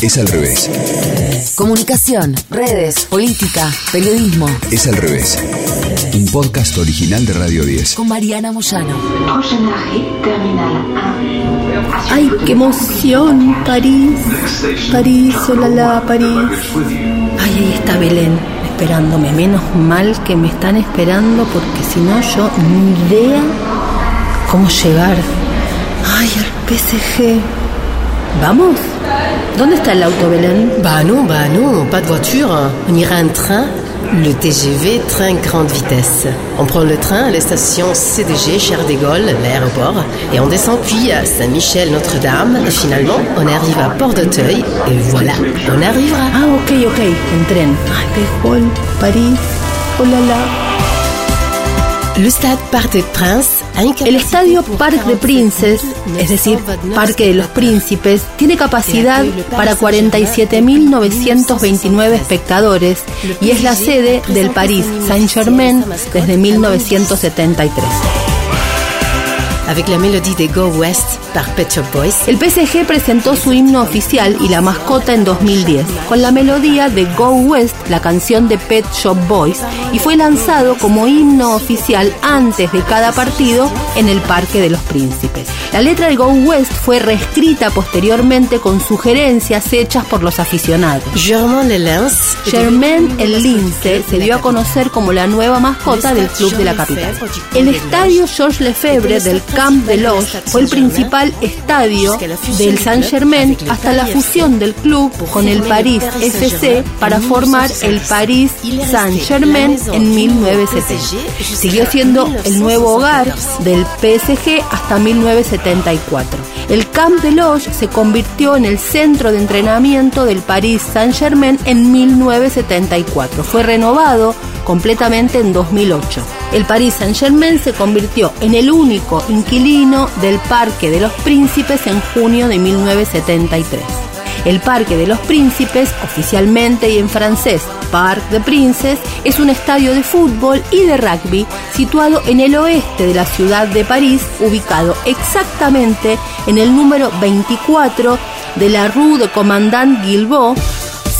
Es al revés. Comunicación, redes, política, periodismo. Es al revés. Un podcast original de Radio 10. Con Mariana Moyano. Ay, qué emoción, París. París, olala, París. Ay, ahí está Belén, esperándome. Menos mal que me están esperando porque si no yo ni idea cómo llegar. Ay, al PSG. ¿Vamos? ¿Dónde está el auto, Belén? Bah non, bah non, pas de voiture. On ira en train, le TGV, train grande vitesse. On prend le train à la station CDG Charles de Gaulle, l'aéroport, et on descend puis à Saint-Michel-Notre-Dame, et finalement, on arrive à Port-d'Auteuil, et voilà, on arrivera. Ah, ok, ok, qué gol, París, olala. Le stade El estadio Parc de Princes, es decir, Parque de los Príncipes, tiene capacidad para 47.929 espectadores y es la sede del Paris Saint-Germain desde 1973. Avec la mélodie de Go West par Pet Shop Boys. El PSG presentó su himno oficial y la mascota en 2010, con la melodía de Go West, la canción de Pet Shop Boys, y fue lanzado como himno oficial antes de cada partido en el Parque de los Príncipes. La letra de Go West fue reescrita posteriormente con sugerencias hechas por los aficionados. Germain Lelens. Germain el Lince se dio a conocer como la nueva mascota del club de la capital. El estadio Georges Lefebvre del Camp de Loge fue el principal estadio del Saint-Germain hasta la fusión del club con el Paris FC para formar el Paris Saint-Germain en 1970. Siguió siendo el nuevo hogar del PSG hasta 1974. El Camp de Loge se convirtió en el centro de entrenamiento del Paris Saint-Germain en 1974. Fue renovado completamente en 2008. El Paris Saint-Germain se convirtió en el único inquilino del Parque de los Príncipes en junio de 1973. El Parque de los Príncipes, oficialmente y en francés Parc de Princes, es un estadio de fútbol y de rugby situado en el oeste de la ciudad de París, ubicado exactamente en el número 24 de la Rue de Commandant Guilbault,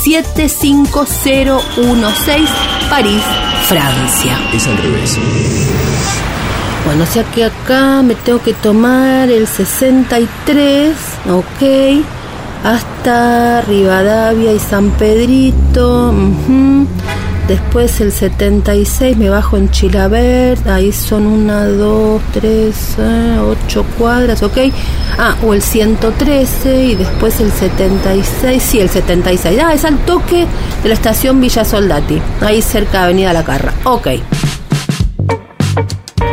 75016, París, Francia. Es al revés. Bueno, o sea que acá me tengo que tomar el 63, ok, hasta Rivadavia y San Pedrito. Después el 76 me bajo en Chilabert, ahí son una, dos, tres, eh, ocho cuadras, ok. Ah, o el 113 y después el 76, sí, el 76. Ah, es al toque de la estación Villa Soldati, ahí cerca de Avenida La Carra, ok.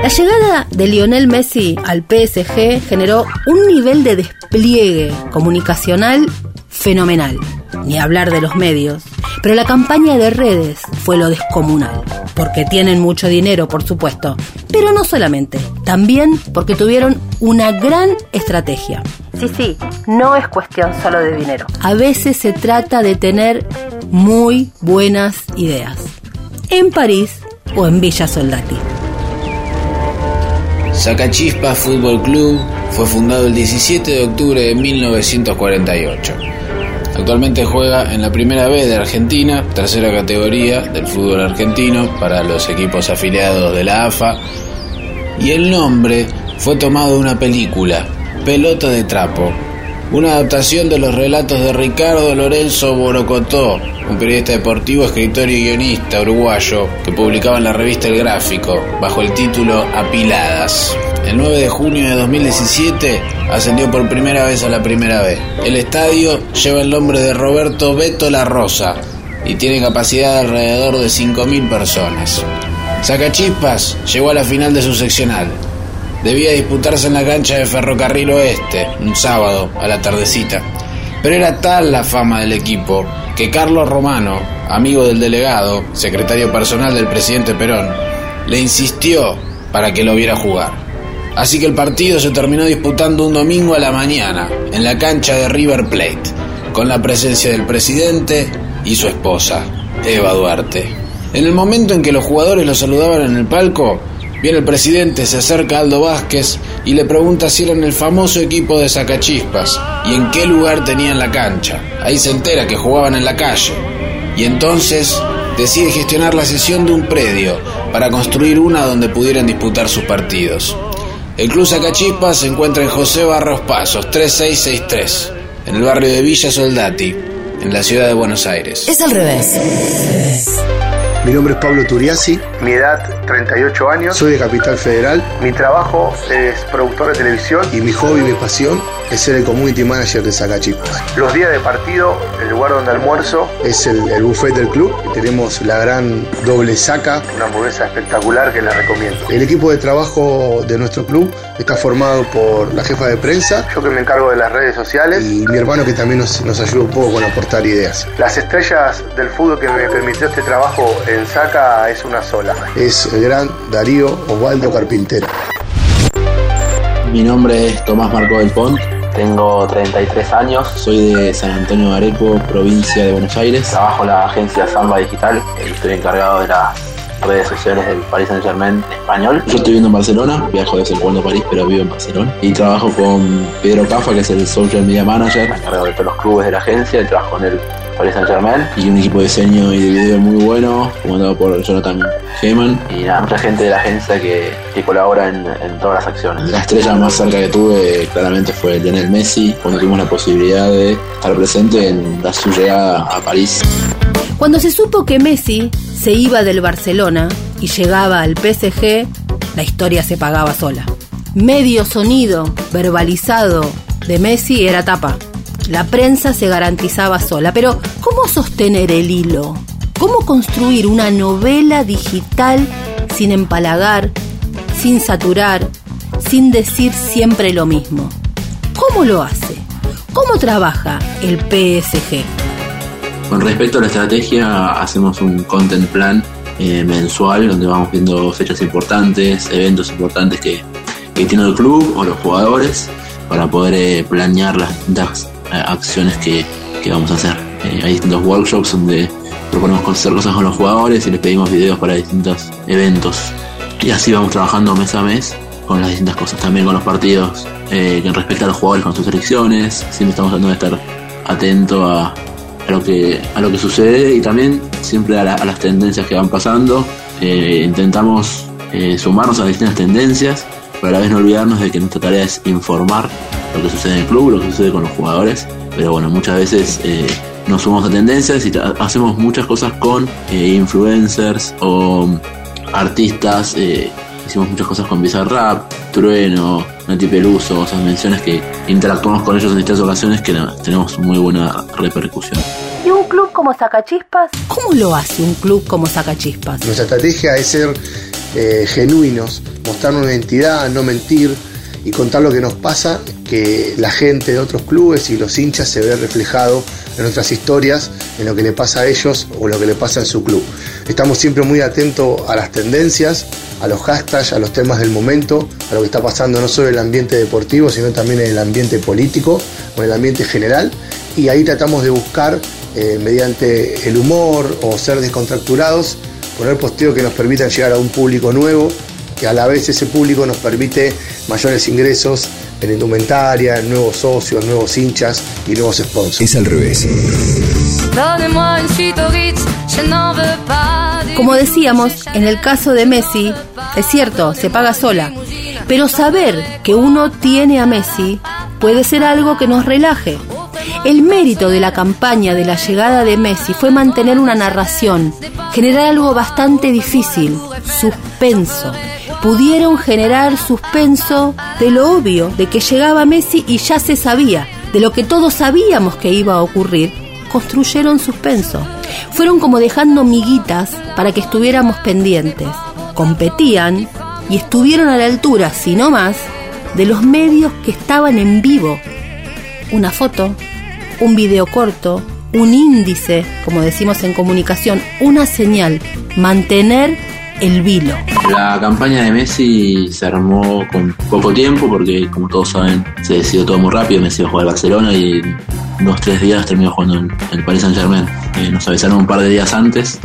La llegada de Lionel Messi al PSG generó un nivel de despliegue comunicacional fenomenal. Ni hablar de los medios. Pero la campaña de redes fue lo descomunal. Porque tienen mucho dinero, por supuesto. Pero no solamente. También porque tuvieron una gran estrategia. Sí, sí, no es cuestión solo de dinero. A veces se trata de tener muy buenas ideas. En París o en Villa Soldati. Sacachispa Fútbol Club fue fundado el 17 de octubre de 1948. Actualmente juega en la Primera B de Argentina, tercera categoría del fútbol argentino para los equipos afiliados de la AFA. Y el nombre fue tomado de una película, Pelota de Trapo, una adaptación de los relatos de Ricardo Lorenzo Borocotó, un periodista deportivo, escritor y guionista uruguayo que publicaba en la revista El Gráfico bajo el título Apiladas. El 9 de junio de 2017 ascendió por primera vez a la Primera B. El estadio lleva el nombre de Roberto Beto La Rosa y tiene capacidad de alrededor de 5.000 personas. Sacachispas llegó a la final de su seccional. Debía disputarse en la cancha de Ferrocarril Oeste, un sábado a la tardecita. Pero era tal la fama del equipo que Carlos Romano, amigo del delegado, secretario personal del presidente Perón, le insistió para que lo viera jugar. Así que el partido se terminó disputando un domingo a la mañana en la cancha de River Plate, con la presencia del presidente y su esposa, Eva Duarte. En el momento en que los jugadores lo saludaban en el palco, Viene el presidente, se acerca a Aldo Vázquez y le pregunta si eran el famoso equipo de Sacachispas y en qué lugar tenían la cancha. Ahí se entera que jugaban en la calle. Y entonces decide gestionar la cesión de un predio para construir una donde pudieran disputar sus partidos. El Club Sacachispas se encuentra en José Barros Pasos, 3663, en el barrio de Villa Soldati, en la ciudad de Buenos Aires. Es al revés. Mi nombre es Pablo Turiasi. Mi edad, 38 años. Soy de Capital Federal. Mi trabajo es productor de televisión. Y mi hobby, mi pasión, es ser el community manager de Sacachispas. Los días de partido, el lugar donde almuerzo. Es el, el buffet del club. Tenemos la gran doble saca. Una hamburguesa espectacular que la recomiendo. El equipo de trabajo de nuestro club está formado por la jefa de prensa. Yo que me encargo de las redes sociales. Y mi hermano que también nos, nos ayuda un poco con aportar ideas. Las estrellas del fútbol que me permitió este trabajo en Saca es una sola. Es el gran Darío Osvaldo Carpintero. Mi nombre es Tomás Marco del Pont. Tengo 33 años, soy de San Antonio de Areco, provincia de Buenos Aires. Trabajo en la agencia Samba Digital y estoy encargado de las redes sociales del Paris Saint Germain español. Yo estoy viviendo en Barcelona, viajo desde el cuando a París, pero vivo en Barcelona. Y trabajo con Pedro Cafa, que es el Social Media Manager, encargado de todos los clubes de la agencia, y trabajo con él Paris Saint Germain y un equipo de diseño y de video muy bueno, comandado por Jonathan Heyman y nada, mucha gente de la agencia que, que colabora en, en, todas las acciones. La estrella más cerca que tuve claramente fue Lionel Messi, cuando tuvimos la posibilidad de estar presente en la su llegada a París. Cuando se supo que Messi se iba del Barcelona y llegaba al PSG, la historia se pagaba sola. Medio sonido verbalizado de Messi era tapa la prensa se garantizaba sola. Pero, ¿cómo sostener el hilo? ¿Cómo construir una novela digital sin empalagar, sin saturar, sin decir siempre lo mismo? ¿Cómo lo hace? ¿Cómo trabaja el PSG? Con respecto a la estrategia, hacemos un content plan eh, mensual donde vamos viendo fechas importantes, eventos importantes que, tiene el club o los jugadores para poder eh, planear las acciones que, que, vamos a hacer. Eh, hay distintos workshops donde proponemos hacer cosas con los jugadores y les pedimos videos para distintos eventos. Y así vamos trabajando mes a mes con las distintas cosas. También con los partidos eh, que respecta a los jugadores con sus selecciones. Siempre estamos tratando de estar atento a, a, lo, que, a lo que sucede y también siempre a, la, a las tendencias que van pasando. Eh, intentamos eh, sumarnos a distintas tendencias, pero a la vez no olvidarnos de que nuestra tarea es informar lo que sucede en el club, lo que sucede con los jugadores. Pero bueno, muchas veces eh, nos sumamos a tendencias y hacemos muchas cosas con eh, influencers o artistas. Eh, hicimos muchas cosas con Bizarrap, Trueno, Nati Peluso, esas menciones que interactuamos con ellos en distintas ocasiones que tenemos muy buena repercusión. ¿Y un club como Sacachispas? ¿Cómo lo hace un club como Sacachispas? Nuestra estrategia es ser eh, genuinos, mostrar una identidad, no mentir y contar lo que nos pasa, que la gente de otros clubes y los hinchas se ve reflejado en nuestras historias, en lo que le pasa a ellos o lo que le pasa en su club. Estamos siempre muy atentos a las tendencias, a los hashtags, a los temas del momento, a lo que está pasando no solo en el ambiente deportivo, sino también en el ambiente político o en el ambiente general. Y ahí tratamos de buscar, eh, mediante el humor o ser descontracturados, poner posteos que nos permitan llegar a un público nuevo, que a la vez ese público nos permite mayores ingresos en indumentaria, en nuevos socios, nuevos hinchas y nuevos sponsors. Es al revés. Como decíamos, en el caso de Messi, es cierto, se paga sola, pero saber que uno tiene a Messi puede ser algo que nos relaje. El mérito de la campaña de la llegada de Messi fue mantener una narración, generar algo bastante difícil, suspenso. Pudieron generar suspenso de lo obvio, de que llegaba Messi y ya se sabía, de lo que todos sabíamos que iba a ocurrir, construyeron suspenso. Fueron como dejando miguitas para que estuviéramos pendientes. Competían y estuvieron a la altura, si no más, de los medios que estaban en vivo. Una foto, un video corto, un índice, como decimos en comunicación, una señal, mantener el vilo. La campaña de Messi se armó con poco tiempo porque, como todos saben, se decidió todo muy rápido. Messi iba a jugar al Barcelona y en dos tres días terminó jugando en el Paris Saint Germain. Eh, nos avisaron un par de días antes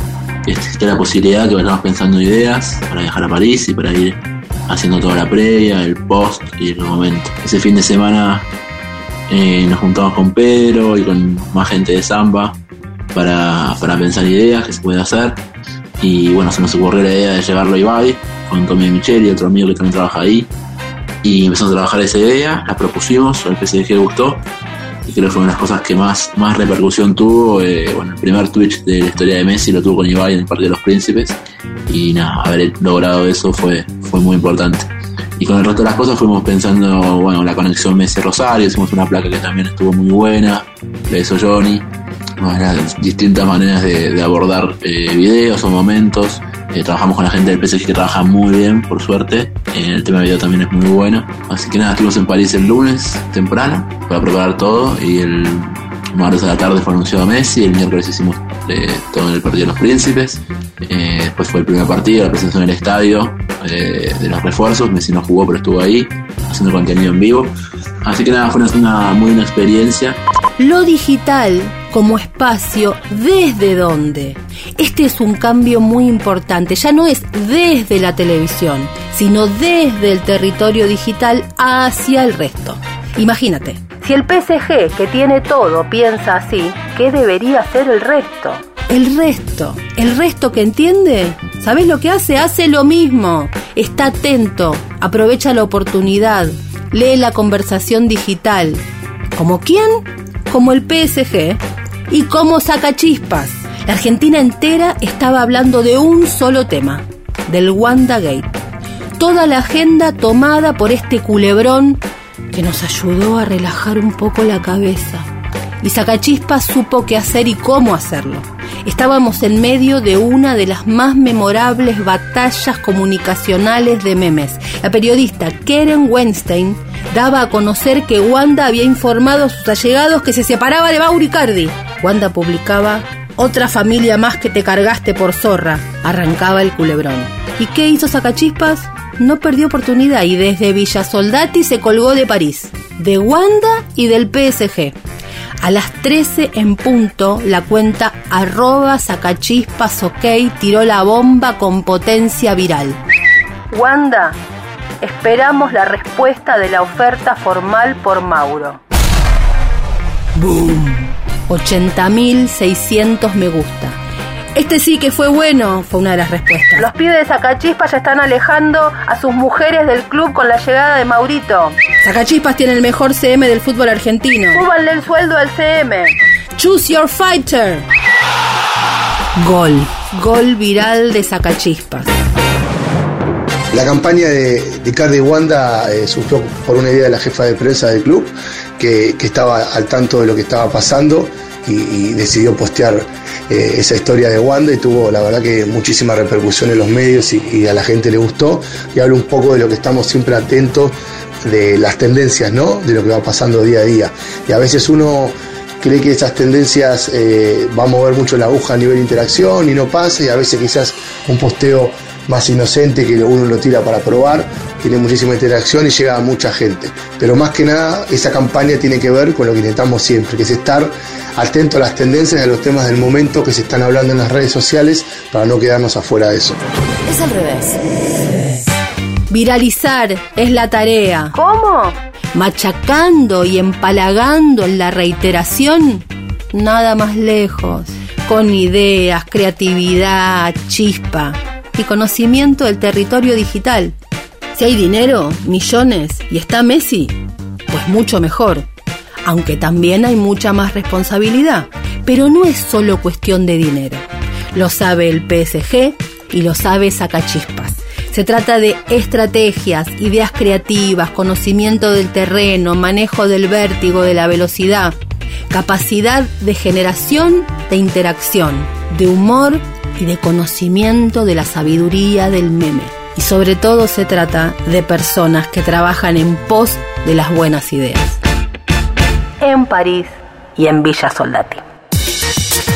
existe la posibilidad que vayamos pensando ideas para viajar a París y para ir haciendo toda la previa, el post y el momento. Ese fin de semana eh, nos juntamos con Pedro y con más gente de Samba para, para pensar ideas que se puede hacer. Y bueno, se nos ocurrió la idea de llevarlo a Ibai con Tommy Michel y otro amigo que también trabaja ahí. Y empezamos a trabajar esa idea, la propusimos, al PSG le gustó y creo que fue una de las cosas que más, más repercusión tuvo. Eh, bueno, el primer Twitch de la historia de Messi lo tuvo con Ibai en el Partido de los Príncipes y nada, haber logrado eso fue, fue muy importante. Y con el resto de las cosas fuimos pensando, bueno, la conexión Messi-Rosario, hicimos una placa que también estuvo muy buena, la hizo Johnny, distintas maneras de, abordar eh, videos o momentos. Eh, trabajamos con la gente del PSG que trabaja muy bien, por suerte. Eh, el tema de video también es muy bueno. Así que nada, estuvimos en París el lunes temprano para preparar todo y el martes a la tarde fue anunciado Messi, el miércoles hicimos todo en el partido de los príncipes, después fue el primer partido, la presentación en el estadio de los refuerzos, Messi no jugó pero estuvo ahí haciendo contenido en vivo, así que nada, fue una muy buena experiencia. Lo digital como espacio desde dónde. Este es un cambio muy importante, ya no es desde la televisión, sino desde el territorio digital hacia el resto. Imagínate, si el PSG, que tiene todo, piensa así, ¿qué debería hacer el resto? El resto, el resto que entiende, ¿sabes lo que hace? Hace lo mismo, está atento, aprovecha la oportunidad, lee la conversación digital. ¿Como quién? Como el PSG y cómo saca chispas. La Argentina entera estaba hablando de un solo tema, del Wanda Gate. Toda la agenda tomada por este culebrón que nos ayudó a relajar un poco la cabeza. Y Sacachispas supo qué hacer y cómo hacerlo. Estábamos en medio de una de las más memorables batallas comunicacionales de memes. La periodista Karen Weinstein daba a conocer que Wanda había informado a sus allegados que se separaba de Mauricardi. Wanda publicaba otra familia más que te cargaste por zorra, arrancaba el culebrón. ¿Y qué hizo Sacachispas? No perdió oportunidad y desde Villa Soldati se colgó de París, de Wanda y del PSG. A las 13 en punto, la cuenta arroba sacachispas ok tiró la bomba con potencia viral. Wanda, esperamos la respuesta de la oferta formal por Mauro. ¡Boom! 80.600 me gusta. Este sí que fue bueno, fue una de las respuestas. Los pibes de Sacachispas ya están alejando a sus mujeres del club con la llegada de Maurito. Sacachispas tiene el mejor CM del fútbol argentino. Súbanle el sueldo al CM. Choose your fighter. Gol. Gol viral de Sacachispas. La campaña de, de Cardi Wanda eh, surgió por una idea de la jefa de prensa del club, que, estaba al tanto de lo que estaba pasando y, decidió postear eh, esa historia de Wanda y tuvo la verdad que muchísima repercusión en los medios y, a la gente le gustó. Y habla un poco de lo que estamos siempre atentos de las tendencias, ¿no? De lo que va pasando día a día. Y a veces uno cree que esas tendencias eh, va a mover mucho la aguja a nivel interacción y no pasa y a veces quizás un posteo más inocente que uno lo tira para probar, tiene muchísima interacción y llega a mucha gente. Pero más que nada, esa campaña tiene que ver con lo que intentamos siempre, que es estar atento a las tendencias y a los temas del momento que se están hablando en las redes sociales para no quedarnos afuera de eso. Es al revés. Viralizar es la tarea. ¿Cómo? Machacando y empalagando en la reiteración, nada más lejos. Con ideas, creatividad, chispa conocimiento del territorio digital. Si hay dinero, millones y está Messi, pues mucho mejor. Aunque también hay mucha más responsabilidad. Pero no es solo cuestión de dinero. Lo sabe el PSG y lo sabe Sacachispas. Se trata de estrategias, ideas creativas, conocimiento del terreno, manejo del vértigo, de la velocidad, capacidad de generación de interacción, de humor y de conocimiento de la sabiduría del meme. Y sobre todo se trata de personas que trabajan en pos de las buenas ideas. En París y en Villa Soldati.